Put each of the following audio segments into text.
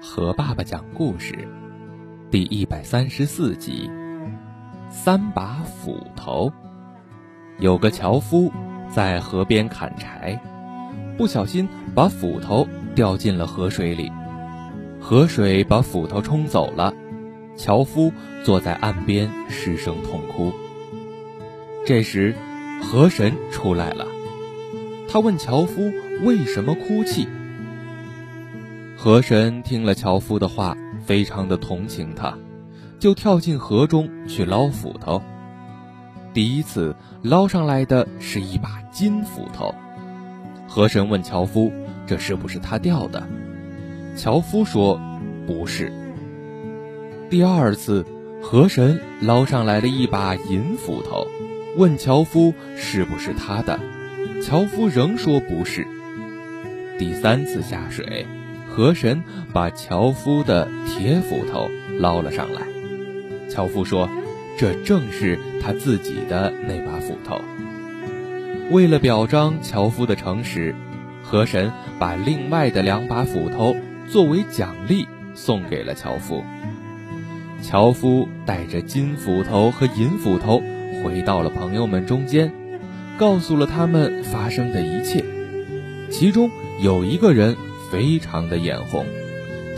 和爸爸讲故事，第一百三十四集。三把斧头。有个樵夫在河边砍柴，不小心把斧头掉进了河水里，河水把斧头冲走了。樵夫坐在岸边失声痛哭。这时，河神出来了，他问樵夫为什么哭泣。河神听了樵夫的话，非常的同情他，就跳进河中去捞斧头。第一次捞上来的是一把金斧头。河神问樵夫：“这是不是他掉的？”樵夫说：“不是。”第二次，河神捞上来了一把银斧头，问樵夫：“是不是他的？”樵夫仍说：“不是。”第三次下水。河神把樵夫的铁斧头捞了上来，樵夫说：“这正是他自己的那把斧头。”为了表彰樵夫的诚实，河神把另外的两把斧头作为奖励送给了樵夫。樵夫带着金斧头和银斧头回到了朋友们中间，告诉了他们发生的一切。其中有一个人。非常的眼红，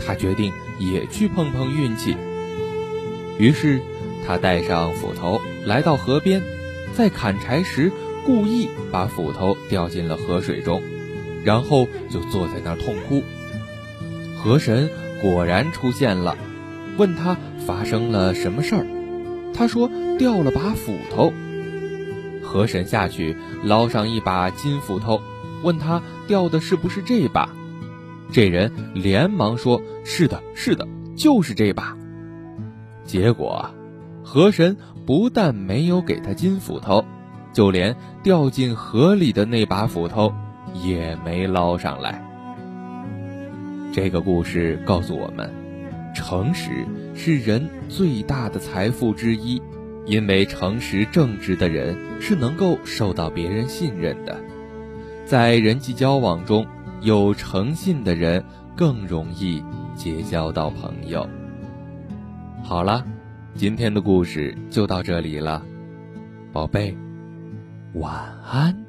他决定也去碰碰运气。于是，他带上斧头来到河边，在砍柴时故意把斧头掉进了河水中，然后就坐在那儿痛哭。河神果然出现了，问他发生了什么事儿。他说掉了把斧头。河神下去捞上一把金斧头，问他掉的是不是这把。这人连忙说：“是的，是的，就是这把。”结果，河神不但没有给他金斧头，就连掉进河里的那把斧头也没捞上来。这个故事告诉我们，诚实是人最大的财富之一，因为诚实正直的人是能够受到别人信任的，在人际交往中。有诚信的人更容易结交到朋友。好了，今天的故事就到这里了，宝贝，晚安。